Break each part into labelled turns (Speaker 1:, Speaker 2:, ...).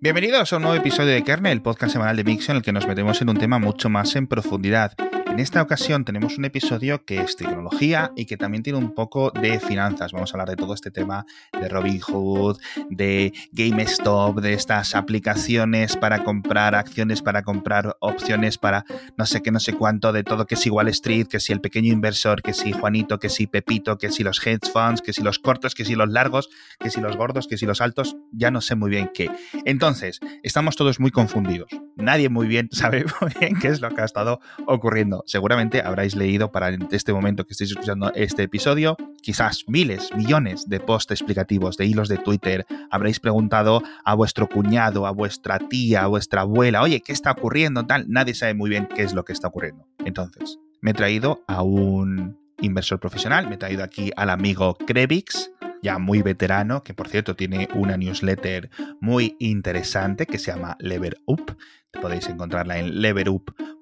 Speaker 1: Bienvenidos a un nuevo episodio de Kernel, el podcast semanal de Mixon, en el que nos metemos en un tema mucho más en profundidad. En esta ocasión tenemos un episodio que es tecnología y que también tiene un poco de finanzas. Vamos a hablar de todo este tema de Robinhood, de GameStop, de estas aplicaciones para comprar acciones, para comprar opciones, para no sé qué, no sé cuánto, de todo que es igual Street, que si el pequeño inversor, que si Juanito, que si Pepito, que si los hedge funds, que si los cortos, que si los largos, que si los gordos, que si los altos, ya no sé muy bien qué. Entonces, estamos todos muy confundidos. Nadie muy bien sabe muy bien qué es lo que ha estado ocurriendo seguramente habráis leído para este momento que estéis escuchando este episodio, quizás miles, millones de posts explicativos, de hilos de Twitter, habréis preguntado a vuestro cuñado, a vuestra tía, a vuestra abuela, oye, ¿qué está ocurriendo? Tal, nadie sabe muy bien qué es lo que está ocurriendo. Entonces, me he traído a un inversor profesional, me he traído aquí al amigo Krevix, ya muy veterano, que por cierto tiene una newsletter muy interesante que se llama Lever Up. Podéis encontrarla en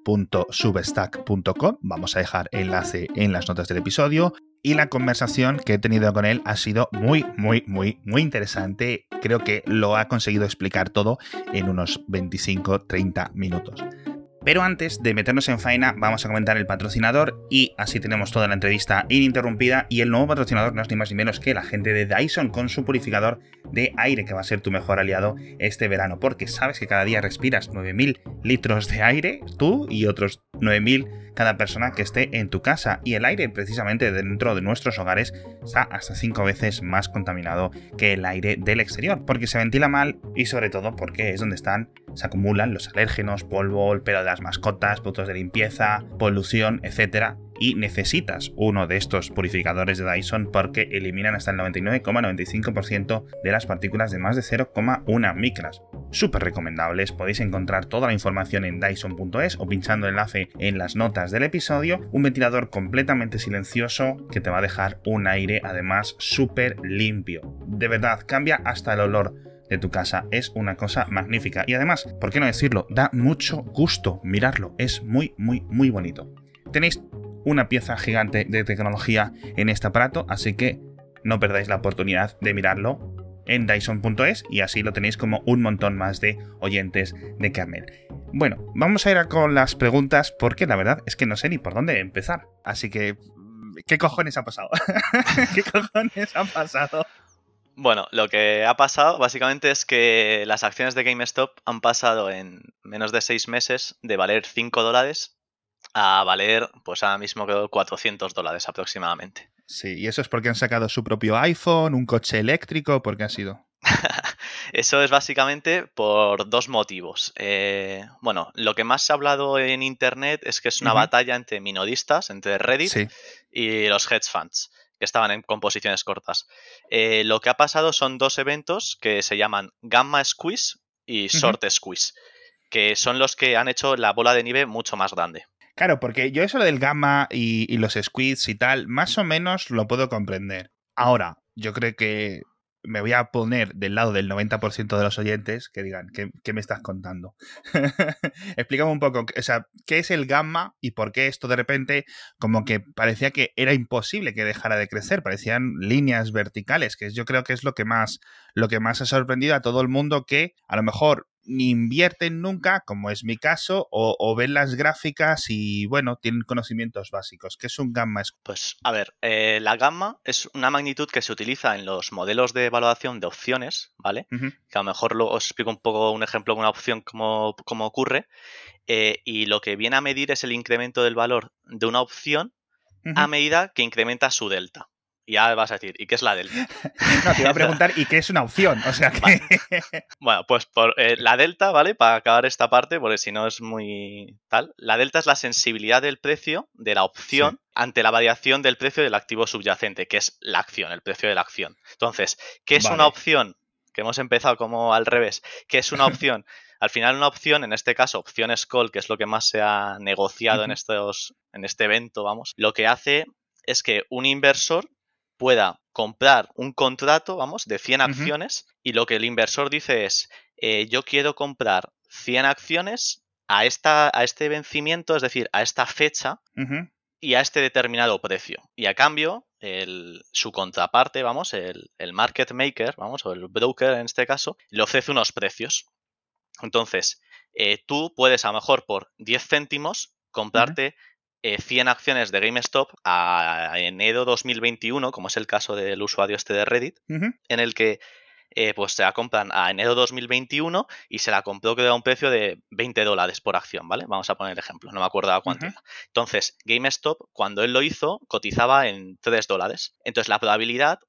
Speaker 1: leverup.substack.com. Vamos a dejar enlace en las notas del episodio. Y la conversación que he tenido con él ha sido muy, muy, muy, muy interesante. Creo que lo ha conseguido explicar todo en unos 25-30 minutos. Pero antes de meternos en faena, vamos a comentar el patrocinador y así tenemos toda la entrevista ininterrumpida. Y el nuevo patrocinador no es ni más ni menos que la gente de Dyson con su purificador de aire, que va a ser tu mejor aliado este verano, porque sabes que cada día respiras 9000 litros de aire, tú y otros 9000 cada persona que esté en tu casa y el aire precisamente dentro de nuestros hogares está hasta 5 veces más contaminado que el aire del exterior porque se ventila mal y sobre todo porque es donde están se acumulan los alérgenos, polvo, el pelo de las mascotas, productos de limpieza, polución, etcétera y necesitas uno de estos purificadores de Dyson porque eliminan hasta el 99,95% de las partículas de más de 0,1 micras. Súper recomendables, podéis encontrar toda la información en dyson.es o pinchando el enlace en las notas del episodio, un ventilador completamente silencioso que te va a dejar un aire además súper limpio. De verdad, cambia hasta el olor de tu casa. Es una cosa magnífica. Y además, ¿por qué no decirlo? Da mucho gusto mirarlo. Es muy, muy, muy bonito. Tenéis una pieza gigante de tecnología en este aparato, así que no perdáis la oportunidad de mirarlo en Dyson.es y así lo tenéis como un montón más de oyentes de Kernel. Bueno, vamos a ir a con las preguntas porque la verdad es que no sé ni por dónde empezar. Así que, ¿qué cojones ha pasado? ¿Qué cojones ha pasado?
Speaker 2: Bueno, lo que ha pasado básicamente es que las acciones de GameStop han pasado en menos de seis meses de valer 5 dólares a valer, pues ahora mismo creo 400 dólares aproximadamente.
Speaker 1: Sí, y eso es porque han sacado su propio iPhone, un coche eléctrico, ¿por qué ha sido?
Speaker 2: Eso es básicamente por dos motivos. Eh, bueno, lo que más se ha hablado en Internet es que es una batalla entre minoristas, entre Reddit y los hedge funds, que estaban en composiciones cortas. Eh, lo que ha pasado son dos eventos que se llaman Gamma Squeeze y Short Squeeze, que son los que han hecho la bola de nieve mucho más grande.
Speaker 1: Claro, porque yo eso del gamma y, los squids y tal, más o menos lo puedo comprender. Ahora, yo creo que me voy a poner del lado del 90% de los oyentes que digan, ¿qué, me estás contando? Explícame un poco, o sea, ¿qué es el gamma y por qué esto de repente como que parecía que era imposible que dejara de crecer? Parecían líneas verticales, que yo creo que es lo que más, lo que más ha sorprendido a todo el mundo que a lo mejor ni invierten nunca, como es mi caso, o, ven las gráficas y, bueno, tienen conocimientos básicos. ¿Qué es un gamma?
Speaker 2: Pues, a ver, eh, la gamma es una magnitud que se utiliza en los modelos de evaluación de opciones, ¿vale? Que a lo mejor lo, os explico un poco un ejemplo de una opción cómo, ocurre. Eh, y lo que viene a medir es el incremento del valor de una opción a medida que incrementa su delta. Y ya vas a decir, ¿y qué es la delta?
Speaker 1: no, te iba a preguntar, ¿y qué es una opción? O sea que...
Speaker 2: Bueno, pues por, eh, la delta, ¿vale? Para acabar esta parte, porque si no es muy tal. La delta es la sensibilidad del precio de la opción ante la variación del precio del activo subyacente, que es la acción, el precio de la acción. Entonces, ¿qué es una opción? Que hemos empezado como al revés. ¿Qué es una opción? Al final, una opción, en este caso, opciones call, que es lo que más se ha negociado en, estos, en este evento, vamos, lo que hace es que un inversor pueda comprar un contrato, vamos, de 100 acciones y lo que el inversor dice es, eh, yo quiero comprar 100 acciones a, esta, a este vencimiento, es decir, a esta fecha y a este determinado precio. Y a cambio, el, su contraparte, vamos, el, el, market maker, vamos, o el broker en este caso, le ofrece unos precios. Entonces, eh, tú puedes a lo mejor por 10 céntimos comprarte 100 acciones de GameStop a enero 2021, como es el caso del usuario este de Reddit, en el que eh, pues se la compran a enero 2021 y se la compró que a un precio de 20 dólares por acción, ¿vale? Vamos a poner el ejemplo, no me acuerdo a cuánto era. Entonces, GameStop, cuando él lo hizo, cotizaba en 3 dólares. Entonces, la probabilidad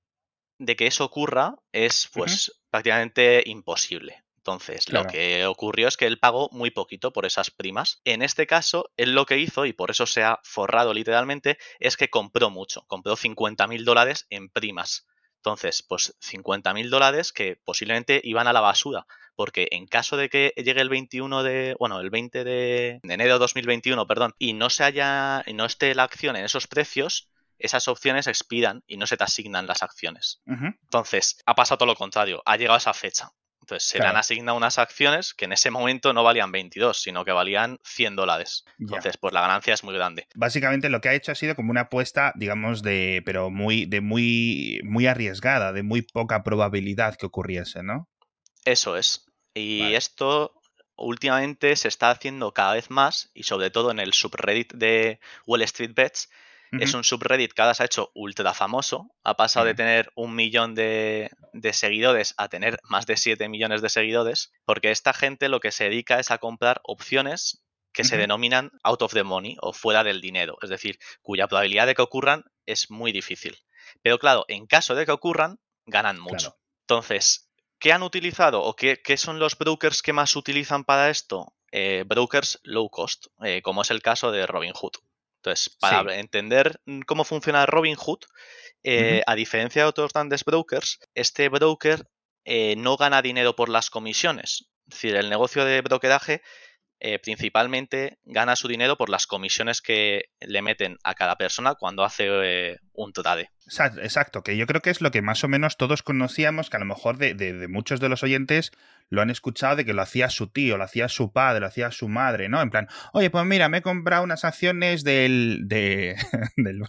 Speaker 2: de que eso ocurra es pues prácticamente imposible. Entonces, lo que ocurrió es que él pagó muy poquito por esas primas. En este caso, él lo que hizo, y por eso se ha forrado literalmente, es que compró mucho. Compró 50 mil dólares en primas. Entonces, pues 50 mil dólares que posiblemente iban a la basura, porque en caso de que llegue el 21 de, bueno, el 20 de, enero de 2021, perdón, y no se haya, y no esté la acción en esos precios, esas opciones expiran y no se te asignan las acciones. Entonces, ha pasado todo lo contrario, ha llegado esa fecha. Entonces se le han asignado unas acciones que en ese momento no valían 22, sino que valían 100 dólares. Entonces, pues la ganancia es muy grande.
Speaker 1: Básicamente lo que ha hecho ha sido como una apuesta, digamos, de, pero muy, de muy, muy arriesgada, de muy poca probabilidad que ocurriese, ¿no?
Speaker 2: Eso es. Y esto últimamente se está haciendo cada vez más, y sobre todo en el subreddit de Wall Street Bets, es un subreddit que ahora se ha hecho ultra famoso. Ha pasado de tener un millón de, seguidores a tener más de 7 millones de seguidores. Porque esta gente lo que se dedica es a comprar opciones que se denominan out of the money o fuera del dinero. Es decir, cuya probabilidad de que ocurran es muy difícil. Pero claro, en caso de que ocurran, ganan mucho. Entonces, ¿qué han utilizado o qué, son los brokers que más utilizan para esto? Eh, brokers low cost, eh, como es el caso de Robinhood. Entonces, para entender mm, cómo funciona Robinhood, eh, a diferencia de otros grandes brokers, este broker eh, no gana dinero por las comisiones. Es decir, el negocio de brokeraje eh, principalmente gana su dinero por las comisiones que le meten a cada persona cuando hace un trade.
Speaker 1: Exacto, que yo creo que es lo que más o menos todos conocíamos, que a lo mejor de muchos de los oyentes lo han escuchado de que lo hacía su tío, lo hacía su padre, lo hacía su madre, ¿no? En plan, oye, pues mira, me he comprado unas acciones del, de, del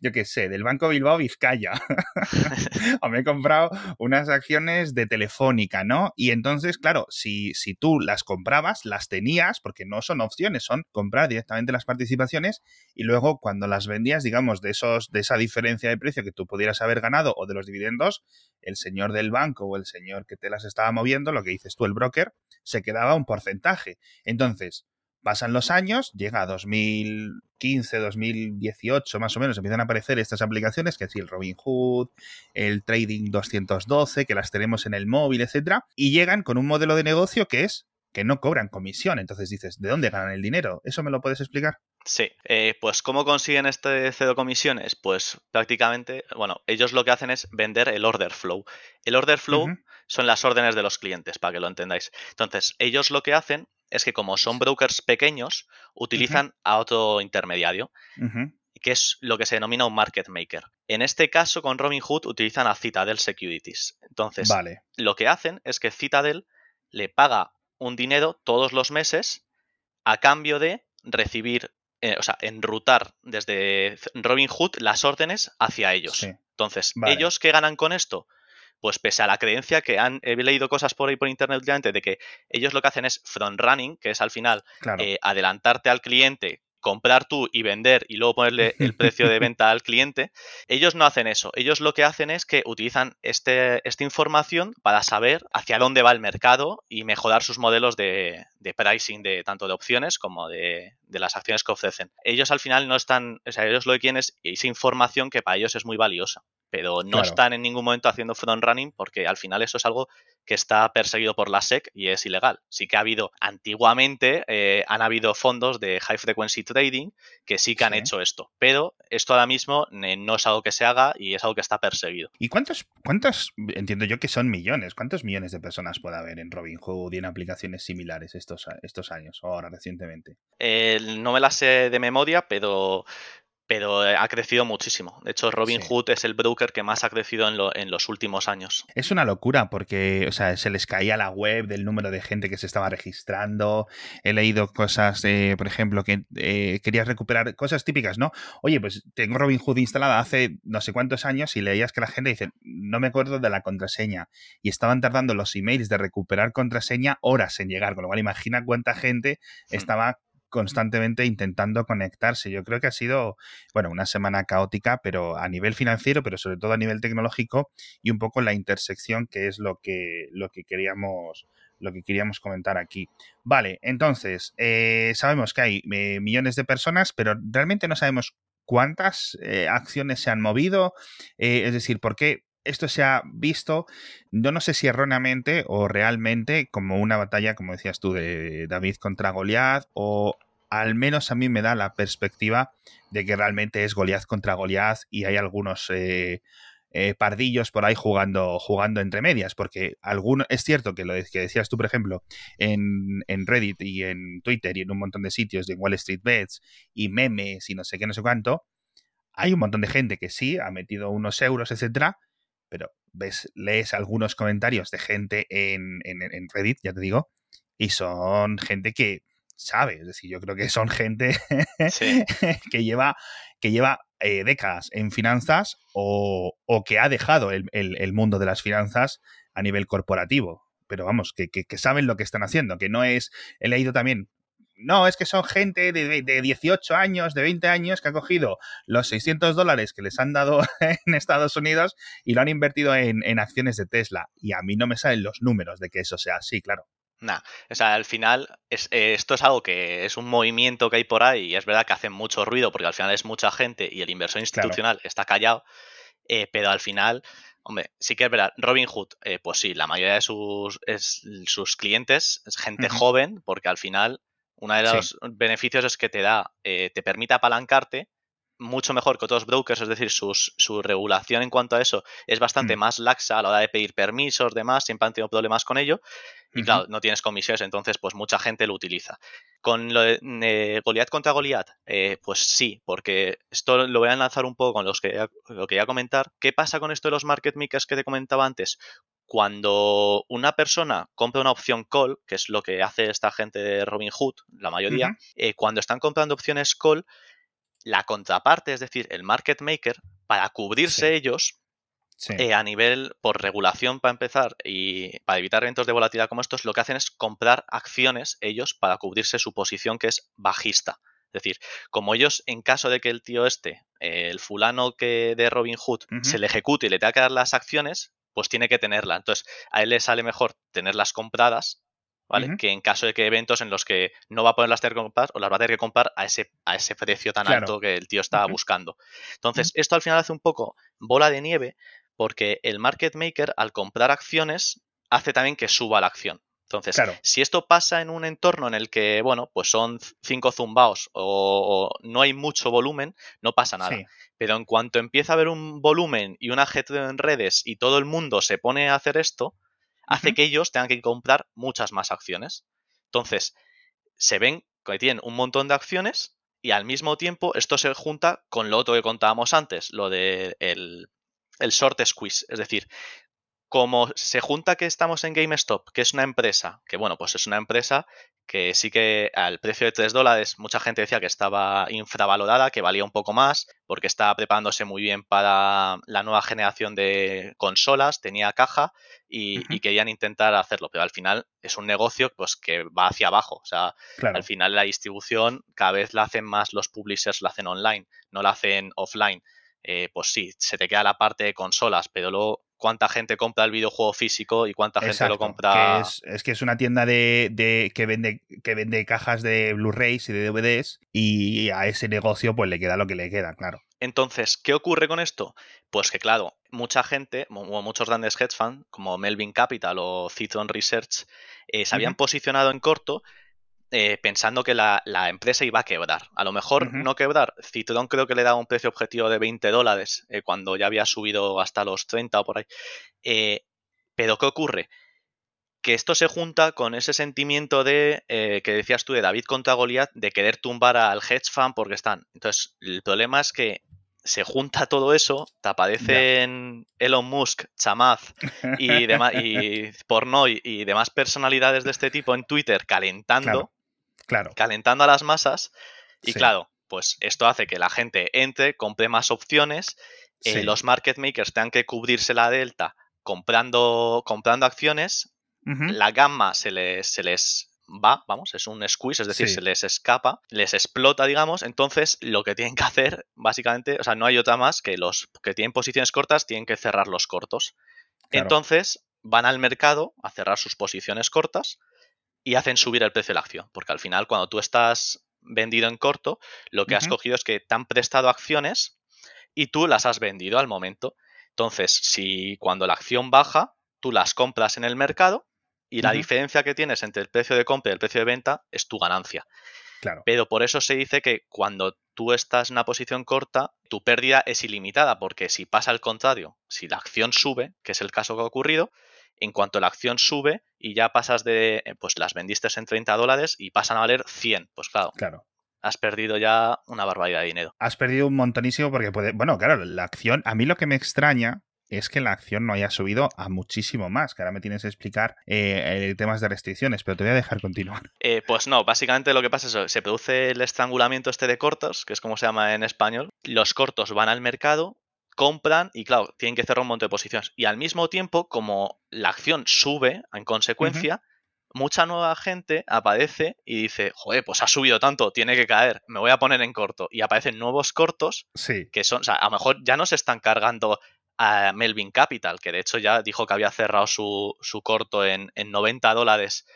Speaker 1: yo qué sé, del Banco Bilbao Vizcaya. o me he comprado unas acciones de Telefónica, ¿no? Y entonces, claro, si, si tú las comprabas, las tenías, porque no son opciones, son comprar directamente las participaciones y luego cuando las vendías, digamos, de, esos, de esa diferencia de precio que tú pudieras haber ganado o de los dividendos, el señor del banco o el señor que te las estaba moviendo, lo que dices tú, el broker, se quedaba un porcentaje. Entonces, pasan los años, llega a 2015, 2018 más o menos, empiezan a aparecer estas aplicaciones, que es el Robinhood, el Trading 212, que las tenemos en el móvil, etcétera, y llegan con un modelo de negocio que es que no cobran comisión. Entonces dices, ¿de dónde ganan el dinero? ¿Eso me lo puedes explicar?
Speaker 2: Sí, eh, pues ¿cómo consiguen este cero comisiones? Pues prácticamente, bueno, ellos lo que hacen es vender el order flow. El order flow son las órdenes de los clientes, para que lo entendáis. Entonces, ellos lo que hacen es que como son brokers pequeños, utilizan a otro intermediario, que es lo que se denomina un market maker. En este caso, con Robinhood utilizan a Citadel Securities. Entonces, lo que hacen es que Citadel le paga un dinero todos los meses a cambio de recibir eh, o sea, enrutar desde Robinhood las órdenes hacia ellos. Entonces, ¿ellos qué ganan con esto? Pues pese a la creencia que han he leído cosas por ahí por internet últimamente de que ellos lo que hacen es front running, que es al final eh, adelantarte al cliente comprar tú y vender y luego ponerle el precio de venta al cliente, ellos no hacen eso. Ellos lo que hacen es que utilizan este, esta información para saber hacia dónde va el mercado y mejorar sus modelos de, pricing de tanto de opciones como de, las acciones que ofrecen. Ellos al final no están, o sea, ellos lo que quieren es esa información que para ellos es muy valiosa, pero no están en ningún momento haciendo front running porque al final eso es algo que está perseguido por la SEC y es ilegal. Sí que ha habido, antiguamente, eh, han habido fondos de high frequency trading que sí que han hecho esto, pero esto ahora mismo eh, no es algo que se haga y es algo que está perseguido.
Speaker 1: ¿Y cuántos, cuántos, entiendo yo que son millones, cuántos millones de personas puede haber en Robinhood y en aplicaciones similares estos, estos años o ahora recientemente?
Speaker 2: No me la sé de memoria, pero pero ha crecido muchísimo. De hecho, Robinhood es el broker que más ha crecido en, los últimos años.
Speaker 1: Es una locura porque, o sea, se les caía la web del número de gente que se estaba registrando. He leído cosas, por ejemplo, que eh, querías recuperar cosas típicas, ¿no? Oye, pues tengo Robinhood instalada hace no sé cuántos años y leías que la gente dice, no me acuerdo de la contraseña. Y estaban tardando los emails de recuperar contraseña horas en llegar, con lo cual imagina cuánta gente hmm. estaba constantemente intentando conectarse. Yo creo que ha sido, bueno, una semana caótica, pero a nivel financiero, pero sobre todo a nivel tecnológico y un poco la intersección que es lo que, lo que queríamos lo que queríamos comentar aquí. Vale, entonces, eh, sabemos que hay eh, millones de personas, pero realmente no sabemos cuántas eh, acciones se han movido, es decir, por qué esto se ha visto, yo no sé si erróneamente o realmente, como una batalla, como decías tú, de David contra Goliath, o al menos a mí me da la perspectiva de que realmente es Goliath contra Goliath y hay algunos eh, eh, pardillos por ahí jugando, jugando entre medias, porque alguno, es cierto que lo que decías tú, por ejemplo, en, en, Reddit y en Twitter y en un montón de sitios de Wall Street Bets y memes y no sé qué, no sé cuánto, hay un montón de gente que sí ha metido unos euros, etcétera, pero ves, lees algunos comentarios de gente en, en, Reddit, ya te digo, y son gente que sabe, es decir, yo creo que son gente que lleva, que lleva eh, décadas en finanzas o, o que ha dejado el, el, mundo de las finanzas a nivel corporativo. Pero vamos, que, que, que, saben lo que están haciendo, que no es, he leído también no, es que son gente de, de, 18 años, de 20 años, que ha cogido los 600 dólares que les han dado en Estados Unidos y lo han invertido en, acciones de Tesla. Y a mí no me salen los números de que eso sea así, claro.
Speaker 2: Nah, o sea, al final es, eh, esto es algo que es un movimiento que hay por ahí y es verdad que hace mucho ruido porque al final es mucha gente y el inversor institucional está callado, eh, pero al final, hombre, sí que es verdad, Robinhood, eh, pues sí, la mayoría de sus, sus clientes es gente joven porque al final uno de los beneficios es que te da, eh, te permite apalancarte mucho mejor que otros brokers, es decir, su regulación en cuanto a eso es bastante mm. más laxa a la hora de pedir permisos, demás, siempre han tenido problemas con ello. Y claro, no tienes comisiones, entonces pues mucha gente lo utiliza. Con lo de eh, Goliath contra Goliath, eh, pues sí, porque esto lo voy a enlazar un poco con los que lo que comentar. ¿Qué pasa con esto de los market makers que te comentaba antes? Cuando una persona compra una opción call, que es lo que hace esta gente de Robinhood, la mayoría, eh, cuando están comprando opciones call, la contraparte, es decir, el market maker, para cubrirse ellos, eh, a nivel, por regulación para empezar y para evitar eventos de volatilidad como estos, lo que hacen es comprar acciones ellos para cubrirse su posición que es bajista. Es decir, como ellos, en caso de que el tío este, el fulano que de Robinhood, se le ejecute y le tenga que dar las acciones, pues tiene que tenerla. Entonces, a él le sale mejor tenerlas compradas, ¿vale? Que en caso de que eventos en los que no va a poderlas tener que comprar o las va a tener que comprar a ese, a ese precio tan alto que el tío está buscando. Entonces, esto al final hace un poco bola de nieve porque el market maker al comprar acciones hace también que suba la acción. Entonces, si esto pasa en un entorno en el que, bueno, pues son cinco zumbaos o, no hay mucho volumen, no pasa nada. Pero en cuanto empieza a haber un volumen y un ajetreo en redes y todo el mundo se pone a hacer esto, hace que ellos tengan que comprar muchas más acciones. Entonces, se ven que tienen un montón de acciones y al mismo tiempo esto se junta con lo otro que contábamos antes, lo del de el short squeeze. Es decir, como se junta que estamos en GameStop, que es una empresa, que bueno, pues es una empresa que sí que al precio de 3 dólares mucha gente decía que estaba infravalorada, que valía un poco más, porque estaba preparándose muy bien para la nueva generación de consolas, tenía caja y, querían intentar hacerlo, pero al final es un negocio pues que va hacia abajo, o sea, al final la distribución cada vez la hacen más los publishers, la hacen online, no la hacen offline. Eh, pues sí, se te queda la parte de consolas, pero luego cuánta gente compra el videojuego físico y cuánta gente lo compra.
Speaker 1: es, que es una tienda de, que vende que vende cajas de Blu-rays y de DVDs y a ese negocio pues le queda lo que le queda, claro.
Speaker 2: Entonces, ¿qué ocurre con esto? Pues que claro, mucha gente, muchos grandes hedge funds como Melvin Capital o Citron Research, eh, se habían posicionado en corto eh, pensando que la, empresa iba a quebrar. A lo mejor no quebrar. Citron creo que le daba un precio objetivo de 20 dólares eh, cuando ya había subido hasta los 30 o por ahí. Eh, pero ¿qué ocurre? que esto se junta con ese sentimiento de que decías tú de David contra Goliath de querer tumbar al hedge fund porque están. Entonces, el problema es que se junta todo eso, te aparecen Elon Musk, Chamaz y, demás, y Pornoy y demás personalidades de este tipo en Twitter calentando,
Speaker 1: claro,
Speaker 2: calentando a las masas. Y claro, pues esto hace que la gente entre, compre más opciones, eh, los market makers tengan que cubrirse la delta comprando, comprando acciones, la gamma se les, se les va, vamos, es un squeeze, es decir, se les escapa, les explota, digamos, entonces lo que tienen que hacer, básicamente, o sea, no hay otra más que los que tienen posiciones cortas tienen que cerrar los cortos. Entonces van al mercado a cerrar sus posiciones cortas y hacen subir el precio de la acción, porque al final cuando tú estás vendido en corto, lo que has cogido es que te han prestado acciones y tú las has vendido al momento. Entonces, si cuando la acción baja, tú las compras en el mercado y la diferencia que tienes entre el precio de compra y el precio de venta es tu ganancia.
Speaker 1: Claro.
Speaker 2: Pero por eso se dice que cuando tú estás en una posición corta, tu pérdida es ilimitada, porque si pasa al contrario, si la acción sube, que es el caso que ha ocurrido, en cuanto la acción sube y ya pasas de, eh, pues las vendiste en 30 dólares y pasan a valer 100, pues claro.
Speaker 1: Claro.
Speaker 2: Has perdido ya una barbaridad de dinero.
Speaker 1: Has perdido un montonísimo porque puede. Bueno, claro, la acción. A mí lo que me extraña es que la acción no haya subido a muchísimo más, que ahora me tienes que explicar eh, temas de restricciones, pero te voy a dejar continuar.
Speaker 2: Eh, pues no, básicamente lo que pasa es que se produce el estrangulamiento este de cortos, que es como se llama en español. Los cortos van al mercado, compran y claro, tienen que cerrar un montón de posiciones. Y al mismo tiempo, como la acción sube en consecuencia, mucha nueva gente aparece y dice, joder, pues ha subido tanto, tiene que caer, me voy a poner en corto. Y aparecen nuevos cortos
Speaker 1: sí.
Speaker 2: que son, o sea, a lo mejor ya no se están cargando a Melvin Capital, que de hecho ya dijo que había cerrado su, su corto en, en, 90 dólares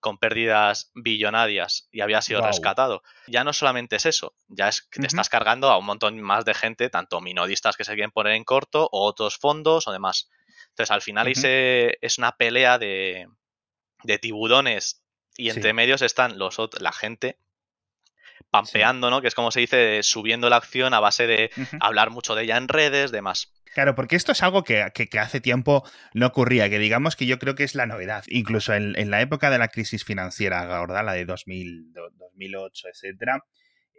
Speaker 2: con pérdidas billonarias y había sido rescatado. Ya no solamente es eso, ya es que te estás cargando a un montón más de gente, tanto minoristas que se quieren poner en corto, o otros fondos o demás. Entonces, al final es una pelea de, de tiburones y entre medios están los la gente pampeando, ¿no? Que es como se dice, subiendo la acción a base de hablar mucho de ella en redes, demás.
Speaker 1: Claro, porque esto es algo que, hace tiempo no ocurría, que digamos que yo creo que es la novedad. Incluso en, la época de la crisis financiera, ¿verdad? La de 2000, 2008, etcétera,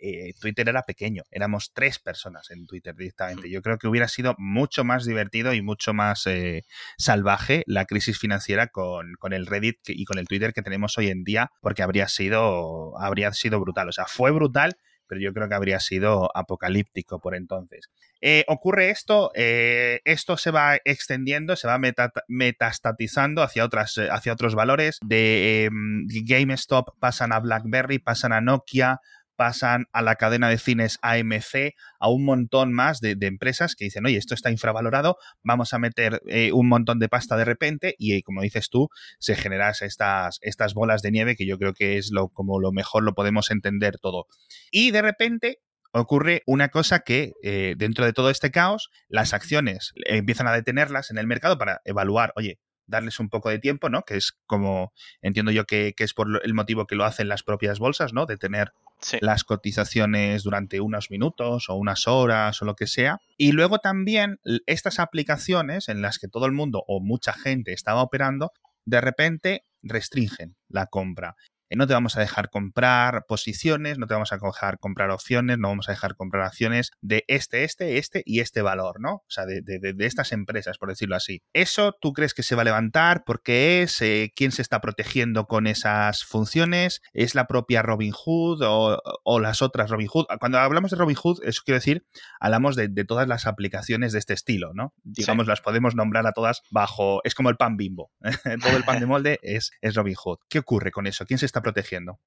Speaker 1: eh, Twitter era pequeño, éramos tres personas en Twitter directamente. Yo creo que hubiera sido mucho más divertido y mucho más eh, salvaje la crisis financiera con, con, el Reddit y con el Twitter que tenemos hoy en día, porque habría sido, habría sido brutal. O sea, fue brutal, pero yo creo que habría sido apocalíptico por entonces. Eh, ocurre esto, esto se va extendiendo, se va metastatizando hacia, otras, hacia otros valores. De em, GameStop pasan a BlackBerry, pasan a Nokia, pasan a la cadena de cines AMC, a un montón más de, empresas que dicen, oye, esto está infravalorado, vamos a meter eh, un montón de pasta de repente y, como dices tú, se generan estas, estas bolas de nieve que yo creo que es lo, como lo mejor lo podemos entender todo. Y de repente ocurre una cosa que eh, dentro de todo este caos, las acciones empiezan a detenerlas en el mercado para evaluar, oye, darles un poco de tiempo, ¿no? Que es como entiendo yo que, que, es por el motivo que lo hacen las propias bolsas, ¿no? De tener las cotizaciones durante unos minutos o unas horas o lo que sea. Y luego también estas aplicaciones en las que todo el mundo o mucha gente estaba operando, de repente restringen la compra. Eh, no te vamos a dejar comprar posiciones, no te vamos a dejar comprar opciones, no vamos a dejar comprar acciones de este, este, este y este valor, ¿no? O sea, de, estas empresas, por decirlo así. ¿Eso tú crees que se va a levantar? ¿Por qué es? Eh, ¿Quién se está protegiendo con esas funciones? ¿Es la propia Robinhood o, o las otras Robinhood? Cuando hablamos de Robinhood, eso quiero decir, hablamos de, todas las aplicaciones de este estilo, ¿no? Digamos, las podemos nombrar a todas bajo, es como el pan bimbo. Todo el pan de molde es, es Robinhood. ¿Qué ocurre con eso? ¿Quién se está protegiendo?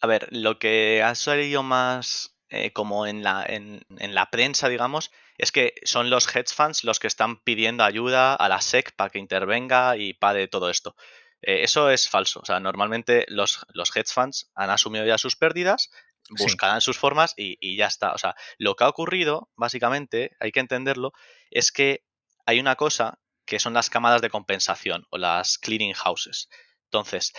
Speaker 2: A ver, lo que ha salido más eh, como en la, en, la prensa, digamos, es que son los hedge funds los que están pidiendo ayuda a la SEC para que intervenga y pague todo esto. Eh, eso es falso. O sea, normalmente los, los hedge funds han asumido ya sus pérdidas, buscarán sus formas y, y, ya está. O sea, lo que ha ocurrido, básicamente, hay que entenderlo, es que hay una cosa que son las cámaras de compensación o las clearing houses. Entonces,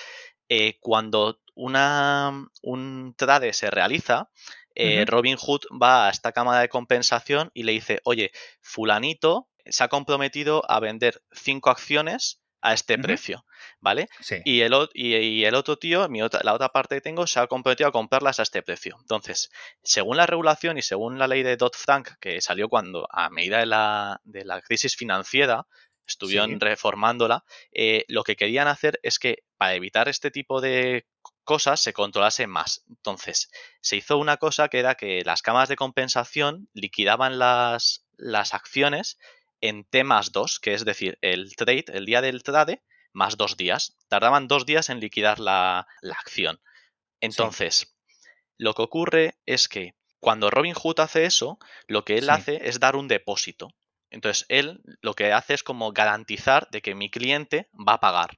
Speaker 2: eh, cuando una, un trade se realiza, eh, Robin Hood va a esta cámara de compensación y le dice, oye, fulanito se ha comprometido a vender cinco acciones a este precio, ¿vale?
Speaker 1: Sí.
Speaker 2: Y el, o- y, y el otro tío, mi otra, la otra parte que tengo, se ha comprometido a comprarlas a este precio. Entonces, según la regulación y según la ley de Dodd-Frank, que salió cuando, a medida de la, de la crisis financiera, estuvieron
Speaker 1: Sí.
Speaker 2: reformándola, eh, lo que querían hacer es que para evitar este tipo de cosas se controlase más. Entonces, se hizo una cosa que era que las cámaras de compensación liquidaban las, las acciones en T más 2, que es decir, el trade, el día del trade, más dos días. Tardaban dos días en liquidar la, la acción. Entonces, lo que ocurre es que cuando Robinhood hace eso, lo que él
Speaker 1: Sí.
Speaker 2: hace es dar un depósito. Entonces, él lo que hace es como garantizar de que mi cliente va a pagar.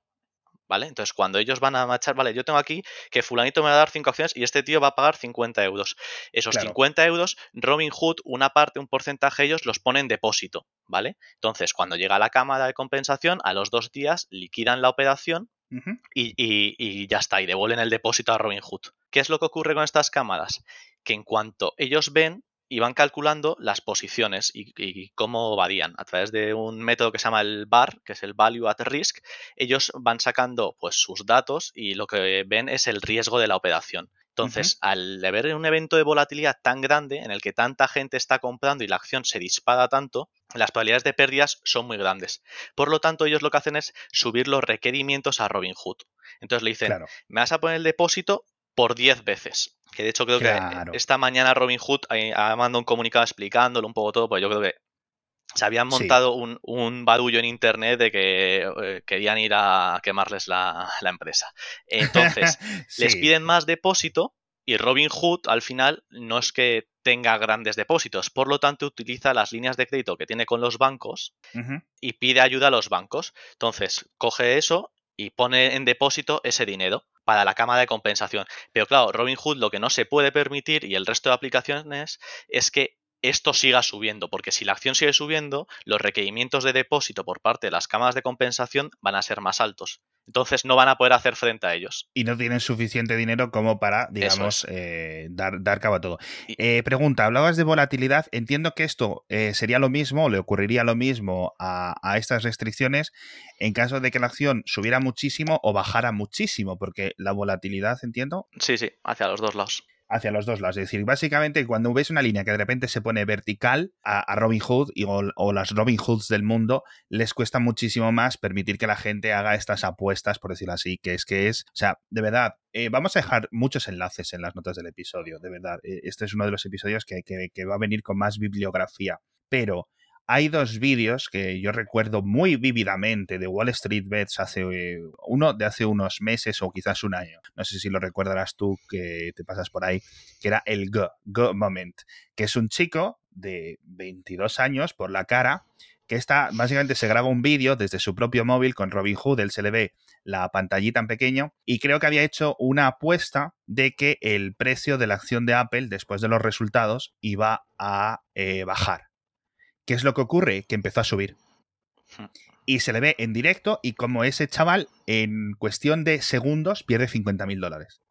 Speaker 2: ¿Vale? Entonces, cuando ellos van a marchar, vale, yo tengo aquí que fulanito me va a dar 5 acciones y este tío va a pagar 50 euros. Esos
Speaker 1: Claro.
Speaker 2: 50 euros, Robinhood, una parte, un porcentaje, ellos los ponen en depósito, ¿vale? Entonces, cuando llega la cámara de compensación, a los dos días liquidan la operación
Speaker 1: Ujú.
Speaker 2: y, y- y ya está, y devuelven el depósito a Robinhood. ¿Qué es lo que ocurre con estas cámaras? Que en cuanto ellos ven y van calculando las posiciones y, y cómo varían a través de un método que se llama el VAR, que es el Value at Risk, ellos van sacando pues sus datos y lo que ven es el riesgo de la operación. Entonces, al haber un evento de volatilidad tan grande en el que tanta gente está comprando y la acción se dispara tanto, las probabilidades de pérdidas son muy grandes. Por lo tanto, ellos lo que hacen es subir los requerimientos a Robinhood. Entonces le dicen,
Speaker 1: Claro.
Speaker 2: me vas a poner el depósito por 10 veces. Que de hecho creo
Speaker 1: Claro.
Speaker 2: que esta mañana Robinhood eh, ha mandado un comunicado explicándolo un poco todo, pues yo creo que se habían
Speaker 1: Sí.
Speaker 2: montado un, un barullo en internet de que eh, querían ir a quemarles la, la empresa. Entonces, les piden más depósito y Robinhood al final no es que tenga grandes depósitos, por lo tanto utiliza las líneas de crédito que tiene con los bancos y pide ayuda a los bancos. Entonces, coge eso y pone en depósito ese dinero para la cámara de compensación. Pero claro, Robinhood lo que no se puede permitir y el resto de aplicaciones es que esto siga subiendo, porque si la acción sigue subiendo, los requerimientos de depósito por parte de las cámaras de compensación van a ser más altos. Entonces no van a poder hacer frente a ellos.
Speaker 1: Y no tienen suficiente dinero como para, digamos, eh, dar, dar cabo a todo. Eh, pregunta, hablabas de volatilidad. Entiendo que esto eh, sería lo mismo, le ocurriría lo mismo a, a estas restricciones en caso de que la acción subiera muchísimo o bajara muchísimo, porque la volatilidad, entiendo,
Speaker 2: Sí, sí, hacia los dos lados.
Speaker 1: Hacia los dos lados. Es decir, básicamente cuando ves una línea que de repente se pone vertical a, Robin Hood y, o, o las Robin Hoods del mundo, les cuesta muchísimo más permitir que la gente haga estas apuestas, por decirlo así, que es que es, o sea, de verdad, eh, vamos a dejar muchos enlaces en las notas del episodio, de verdad. Eh, este es uno de los episodios que, que- que va a venir con más bibliografía, pero... Hay dos vídeos que yo recuerdo muy vívidamente de Wall Street Bets hace eh, uno de hace unos meses o quizás un año. No sé si lo recordarás tú que te pasas por ahí, que era el Go, Go Moment, que es un chico de 22 años por la cara que está, básicamente se graba un vídeo desde su propio móvil con Robin Hood, él se le ve la pantallita en pequeño y creo que había hecho una apuesta de que el precio de la acción de Apple después de los resultados iba a eh, bajar. ¿Qué es lo que ocurre? Que empezó a subir. Y se le ve en directo y como ese chaval en cuestión de segundos pierde 50 mil dólares.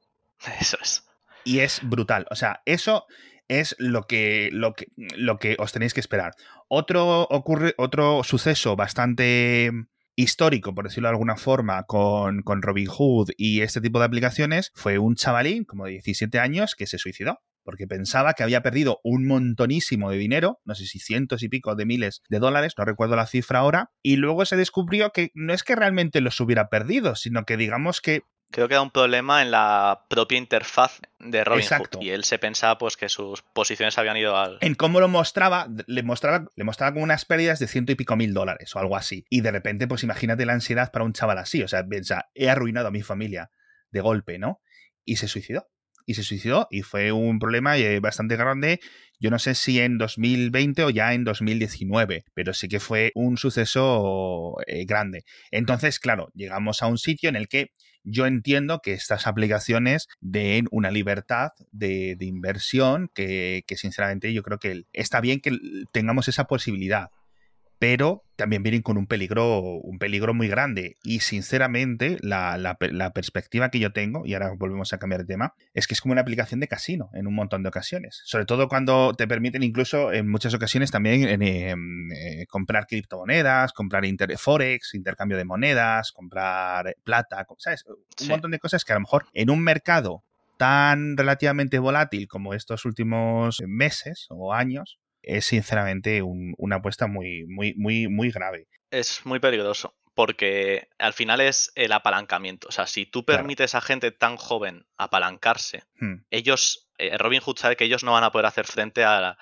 Speaker 2: Eso es.
Speaker 1: Y es brutal. O sea, eso es lo que, lo que, lo que os tenéis que esperar. Otro, ocurre, otro suceso bastante histórico, por decirlo de alguna forma, con, con Robinhood y este tipo de aplicaciones fue un chavalín como de 17 años que se suicidó porque pensaba que había perdido un montonísimo de dinero, no sé si cientos y pico de miles de dólares, no recuerdo la cifra ahora, y luego se descubrió que no es que realmente los hubiera perdido, sino que digamos que
Speaker 2: Creo que era un problema en la propia interfaz de Robinhood.
Speaker 1: Exacto.
Speaker 2: Y él se pensaba pues que sus posiciones habían ido al.
Speaker 1: en cómo lo mostraba, le mostraba, le mostraba como unas pérdidas de ciento y pico mil dólares o algo así. Y de repente, pues imagínate la ansiedad para un chaval así. O sea, piensa, he arruinado a mi familia de golpe, ¿no? Y se suicidó. Y se suicidó y fue un problema eh, bastante grande. Yo no sé si en 2020 o ya en 2019, pero sí que fue un suceso eh, grande. Entonces, claro, llegamos a un sitio en el que yo entiendo que estas aplicaciones den una libertad de, inversión que, sinceramente yo creo que está bien que tengamos esa posibilidad. Pero también vienen con un peligro, un peligro muy grande. Y sinceramente, la, perspectiva que yo tengo, y ahora volvemos a cambiar de tema, es que es como una aplicación de casino en un montón de ocasiones. Sobre todo cuando te permiten incluso en muchas ocasiones también eh, comprar criptomonedas, comprar forex, intercambio de monedas, comprar plata, ¿sabes? Un montón de cosas que a lo mejor en un mercado tan relativamente volátil como estos últimos meses o años, es sinceramente una apuesta muy, muy, muy, muy grave.
Speaker 2: Es muy peligroso porque al final es el apalancamiento. O sea, si tú permites a gente tan joven apalancarse, hmm. ellos, eh, Robin Hood sabe que ellos no van a poder hacer frente a,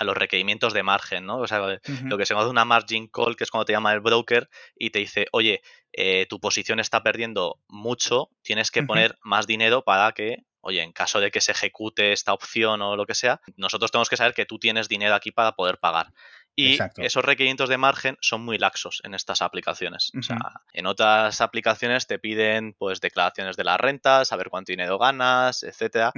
Speaker 2: los requerimientos de margen, ¿no? O sea, lo que se llama una margin call, que es cuando te llama el broker y te dice, oye, eh, tu posición está perdiendo mucho, tienes que poner más dinero para que oye, en caso de que se ejecute esta opción o lo que sea, nosotros tenemos que saber que tú tienes dinero aquí para poder pagar. Y esos requerimientos de margen son muy laxos en estas aplicaciones. O sea, en otras aplicaciones te piden pues declaraciones de la renta, saber cuánto dinero ganas, etcétera.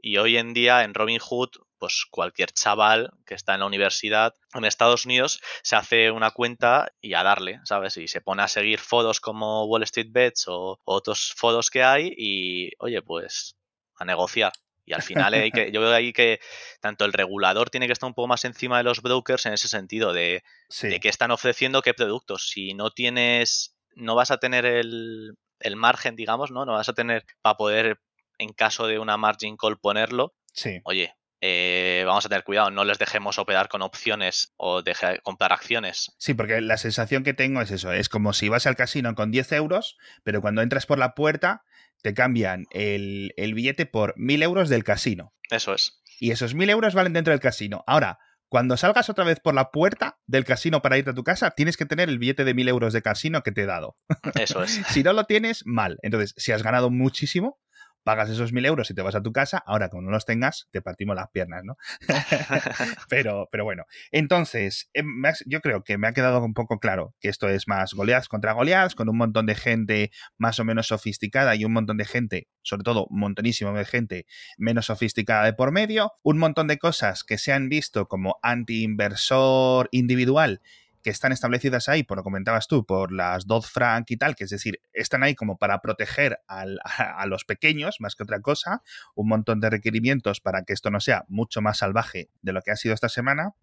Speaker 2: Y hoy en día en Robinhood, pues cualquier chaval que está en la universidad en Estados Unidos se hace una cuenta y a darle, ¿sabes? Y se pone a seguir foros como Wall Street Bets o otros foros que hay y, oye, pues a negociar. Y al final hay que, yo veo ahí que tanto el regulador tiene que estar un poco más encima de los brokers en ese sentido, de, de qué están ofreciendo qué productos. Si no tienes, no vas a tener el, el margen, digamos, ¿no? No vas a tener para poder, en caso de una margin call, ponerlo.
Speaker 1: Sí.
Speaker 2: Oye, eh, vamos a tener cuidado, no les dejemos operar con opciones o dejar comprar acciones.
Speaker 1: Sí, porque la sensación que tengo es eso, es como si vas al casino con 10 euros, pero cuando entras por la puerta te cambian el, billete por mil euros del casino.
Speaker 2: Eso es.
Speaker 1: Y esos mil euros valen dentro del casino. Ahora, cuando salgas otra vez por la puerta del casino para irte a tu casa, tienes que tener el billete de mil euros de casino que te he dado.
Speaker 2: Eso es.
Speaker 1: si no lo tienes, mal. Entonces, si has ganado muchísimo, pagas esos mil euros y te vas a tu casa, ahora como no los tengas, te partimos las piernas, ¿no? pero, pero bueno, entonces, em, yo creo que me ha quedado un poco claro que esto es más goleadas contra goleadas, con un montón de gente más o menos sofisticada y un montón de gente, sobre todo un montonísimo de gente menos sofisticada de por medio, un montón de cosas que se han visto como anti-inversor individual que están establecidas ahí, por lo comentabas tú, por las Dodd-Frank y tal, que es decir, están ahí como para proteger a, los pequeños más que otra cosa, un montón de requerimientos para que esto no sea mucho más salvaje de lo que ha sido esta semana.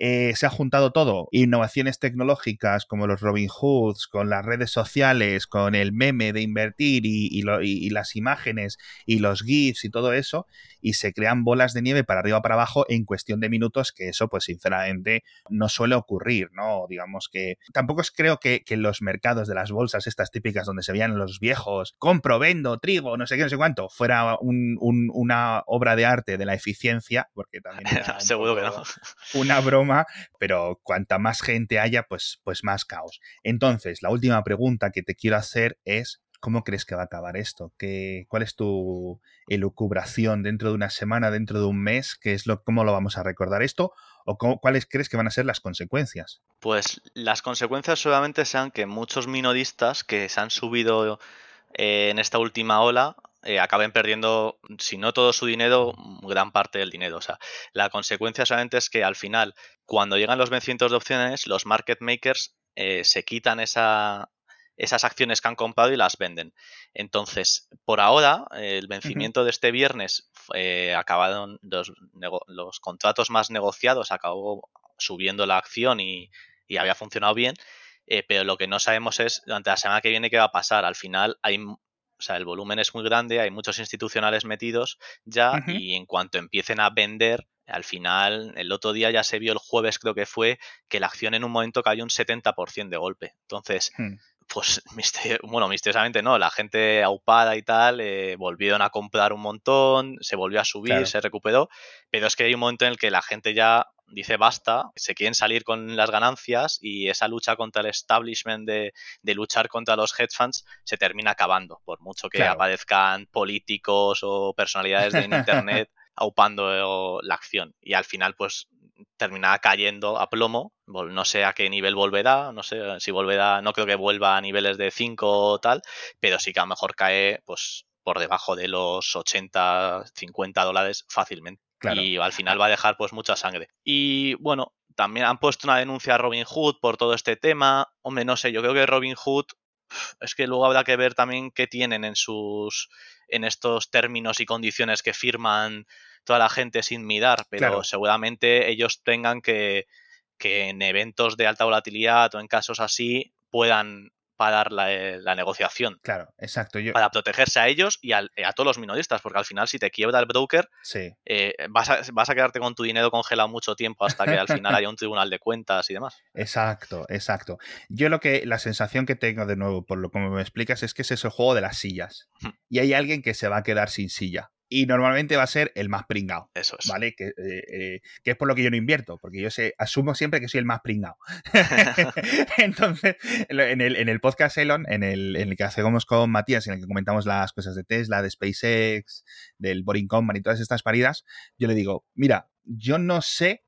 Speaker 1: Eh, se ha juntado todo, innovaciones tecnológicas como los Robin Hoods, con las redes sociales, con el meme de invertir y, las imágenes y los GIFs y todo eso, y se crean bolas de nieve para arriba o para abajo en cuestión de minutos, que eso pues sinceramente no suele ocurrir, ¿no? Digamos que tampoco creo que, que los mercados de las bolsas estas típicas donde se veían los viejos, compro, vendo, trigo, no sé qué, no sé cuánto, fuera una obra de arte de la eficiencia, porque también...
Speaker 2: Seguro que no.
Speaker 1: Una broma pero cuanta más gente haya, pues, pues más caos. Entonces, la última pregunta que te quiero hacer es, ¿cómo crees que va a acabar esto? ¿Qué, ¿Cuál es tu elucubración dentro de una semana, dentro de un mes? ¿Qué es lo, ¿Cómo lo vamos a recordar esto? ¿O cuáles crees que van a ser las consecuencias?
Speaker 2: Pues las consecuencias solamente sean que muchos minoristas que se han subido eh, en esta última ola eh, acaben perdiendo, si no todo su dinero, gran parte del dinero. O sea, la consecuencia solamente es que al final, cuando llegan los vencimientos de opciones, los market makers eh, se quitan esa, esas acciones que han comprado y las venden. Entonces, por ahora, el vencimiento de este viernes eh, acabaron los, los, contratos más negociados, acabó subiendo la acción y, y había funcionado bien. pero lo que no sabemos es durante la semana que viene qué va a pasar. Al final hay o sea, el volumen es muy grande, hay muchos institucionales metidos ya y en cuanto empiecen a vender, al final, el otro día ya se vio el jueves creo que fue, que la acción en un momento cayó un 70% de golpe. Entonces, hmm. pues, bueno, misteriosamente no, la gente aupada y tal, eh, volvieron a comprar un montón, se volvió a subir, se recuperó, pero es que hay un momento en el que la gente ya dice basta, se quieren salir con las ganancias y esa lucha contra el establishment de, luchar contra los hedge funds se termina acabando, por mucho que aparezcan políticos o personalidades de Internet aupando la acción. Y al final, pues terminará cayendo a plomo. No sé a qué nivel volverá, no sé si volverá, no creo que vuelva a niveles de 5 o tal, pero sí que a lo mejor cae pues por debajo de los 80, 50 dólares fácilmente. Y al final va a dejar pues mucha sangre. Y bueno, también han puesto una denuncia a Robin Hood por todo este tema. Hombre, no sé, yo creo que Robin Hood es que luego habrá que ver también qué tienen en sus en estos términos y condiciones que firman toda la gente sin mirar, pero seguramente ellos tengan que, que en eventos de alta volatilidad o en casos así puedan parar la, eh, la, negociación.
Speaker 1: Claro, exacto.
Speaker 2: Para protegerse a ellos y a, a, todos los minoristas, porque al final si te quiebra el broker,
Speaker 1: sí.
Speaker 2: eh, vas, a, vas, a, quedarte con tu dinero congelado mucho tiempo hasta que al final haya un tribunal de cuentas y demás.
Speaker 1: Exacto, exacto. Yo lo que, la sensación que tengo de nuevo, por lo como me explicas, es que es ese juego de las sillas. y hay alguien que se va a quedar sin silla y normalmente va a ser el más pringado.
Speaker 2: Eso es.
Speaker 1: ¿Vale? Que, eh, eh, que, es por lo que yo no invierto, porque yo sé, asumo siempre que soy el más pringado. Entonces, en el, en el podcast Elon, en el, en el, que hacemos con Matías, en el que comentamos las cosas de Tesla, de SpaceX, del Boring Company y todas estas paridas, yo le digo, mira, yo no sé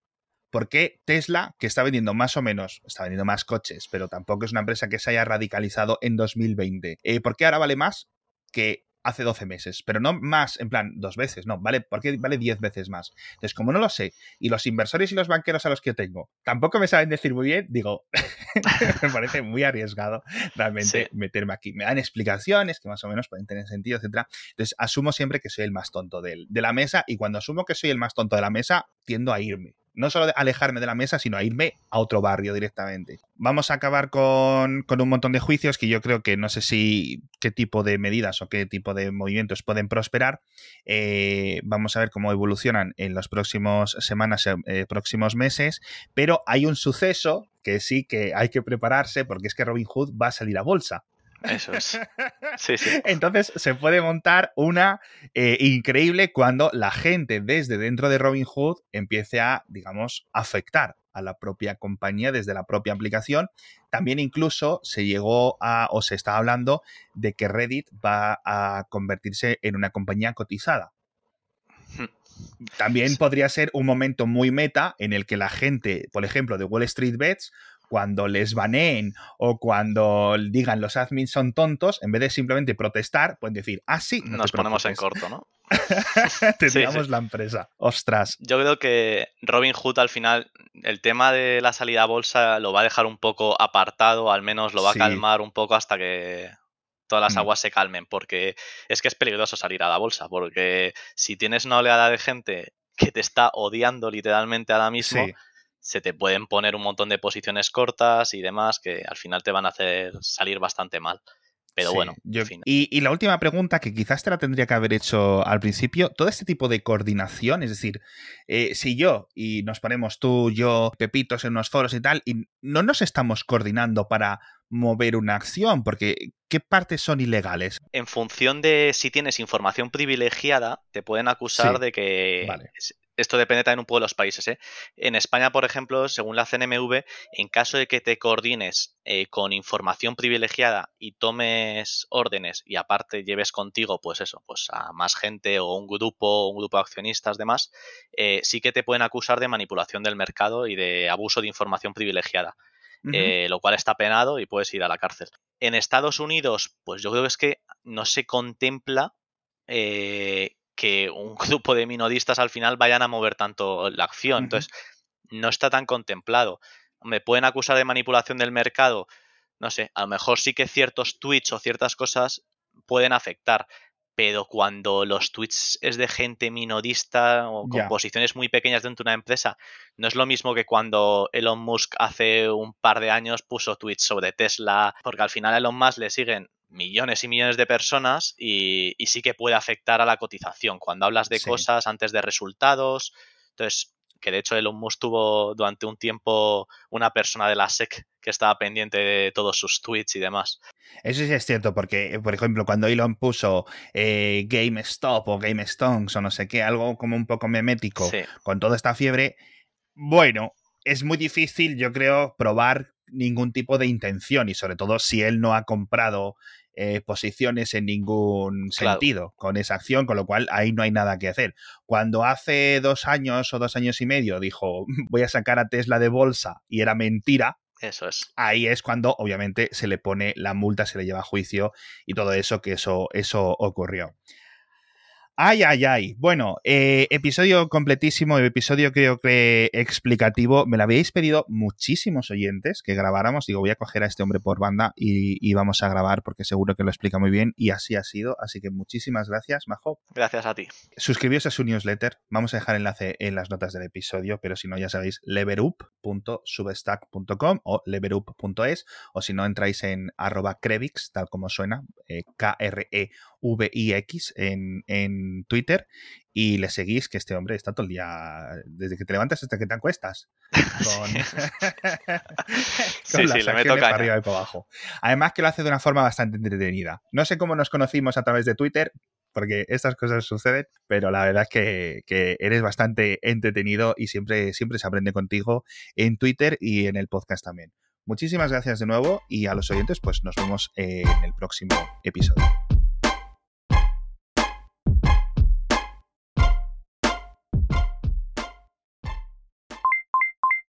Speaker 1: por qué Tesla, que está vendiendo más o menos, está vendiendo más coches, pero tampoco es una empresa que se haya radicalizado en 2020, eh, ¿por qué ahora vale más que hace 12 meses, pero no más, en plan, dos veces, no, vale, porque vale 10 veces más. Entonces, como no lo sé, y los inversores y los banqueros a los que tengo tampoco me saben decir muy bien, digo, me parece muy arriesgado realmente meterme aquí. Me dan explicaciones que más o menos pueden tener sentido, etcétera. Entonces, asumo siempre que soy el más tonto de, de la mesa, y cuando asumo que soy el más tonto de la mesa, tiendo a irme no solo alejarme de la mesa, sino irme a otro barrio directamente. Vamos a acabar con, con, un montón de juicios que yo creo que no sé si qué tipo de medidas o qué tipo de movimientos pueden prosperar. Eh, vamos a ver cómo evolucionan en las próximas semanas, eh, próximos meses, pero hay un suceso que sí que hay que prepararse porque es que Robin Hood va a salir a bolsa.
Speaker 2: Eso es. Sí, sí.
Speaker 1: Entonces se puede montar una eh, increíble cuando la gente desde dentro de Robinhood empiece a, digamos, afectar a la propia compañía desde la propia aplicación. También incluso se llegó a, o se está hablando de que Reddit va a convertirse en una compañía cotizada. Hmm. También podría ser un momento muy meta en el que la gente, por ejemplo, de Wall Street Bets cuando les baneen o cuando digan los admins son tontos, en vez de simplemente protestar, pueden decir, ah, sí,
Speaker 2: nos ponemos en corto, ¿no?
Speaker 1: Tendríamos la empresa. Ostras.
Speaker 2: Yo creo que Robin Hood al final, el tema de la salida a bolsa lo va a dejar un poco apartado, al menos lo va a calmar un poco hasta que todas las mm. aguas se calmen, porque es que es peligroso salir a la bolsa, porque si tienes una oleada de gente que te está odiando literalmente ahora mismo, se te pueden poner un montón de posiciones cortas y demás que al final te van a hacer salir bastante mal. Pero bueno.
Speaker 1: y, la última pregunta, que quizás te la tendría que haber hecho al principio, todo este tipo de coordinación, es decir, eh, si yo y nos ponemos tú, yo, Pepitos en unos foros y tal, y no nos estamos coordinando para mover una acción, porque ¿qué partes son ilegales?
Speaker 2: En función de si tienes información privilegiada, te pueden acusar de que esto depende también un poco de los países. ¿eh? En España, por ejemplo, según la CNMV, en caso de que te coordines eh, con información privilegiada y tomes órdenes y aparte lleves contigo, pues eso, pues a más gente o un grupo, un grupo de accionistas, demás, eh, sí que te pueden acusar de manipulación del mercado y de abuso de información privilegiada. Eh, lo cual está penado y puedes ir a la cárcel. En Estados Unidos, pues yo creo que es que no se contempla eh, que un grupo de minoristas al final vayan a mover tanto la acción. Entonces, no está tan contemplado. Me pueden acusar de manipulación del mercado. No sé, a lo mejor sí que ciertos tweets o ciertas cosas pueden afectar. Pero cuando los tweets es de gente minorista o con posiciones muy pequeñas dentro de una empresa, no es lo mismo que cuando Elon Musk hace un par de años puso tweets sobre Tesla, porque al final a Elon Musk le siguen millones y millones de personas y, sí que puede afectar a la cotización cuando hablas de cosas antes de resultados. Entonces, que de hecho Elon Musk tuvo durante un tiempo una persona de la SEC que estaba pendiente de todos sus tweets y demás.
Speaker 1: Eso sí es cierto, porque, por ejemplo, cuando Elon puso eh, GameStop o GameStonks o no sé qué, algo como un poco memético, con toda esta fiebre, bueno, es muy difícil, yo creo, probar ningún tipo de intención y sobre todo si él no ha comprado eh, posiciones en ningún sentido con esa acción, con lo cual ahí no hay nada que hacer. Cuando hace dos años o dos años y medio dijo voy a sacar a Tesla de bolsa y era mentira,
Speaker 2: eso es.
Speaker 1: Ahí es cuando, obviamente, se le pone la multa, se le lleva a juicio y todo eso, que eso, eso ocurrió. Ay, ay, ay. Bueno, eh, episodio completísimo, episodio creo que explicativo. Me lo habéis pedido muchísimos oyentes que grabáramos. Digo, voy a coger a este hombre por banda y, vamos a grabar porque seguro que lo explica muy bien y así ha sido. Así que muchísimas gracias, Majo.
Speaker 2: Gracias a ti.
Speaker 1: Suscribíos a su newsletter. Vamos a dejar enlace en las notas del episodio, pero si no, ya sabéis, leverup.substack.com o leverup.es o si no, entráis en arroba crevix, tal como suena, eh, K-R-E-V-I-X en, en Twitter y le seguís, que este hombre está todo el día, desde que te levantas hasta que te acuestas, con,
Speaker 2: sí, sí, le meto
Speaker 1: para arriba y para abajo. Además que lo hace de una forma bastante entretenida. No sé cómo nos conocimos a través de Twitter, porque estas cosas suceden, pero la verdad es que, que, eres bastante entretenido y siempre, siempre se aprende contigo en Twitter y en el podcast también. Muchísimas gracias de nuevo y a los oyentes pues nos vemos en el próximo episodio.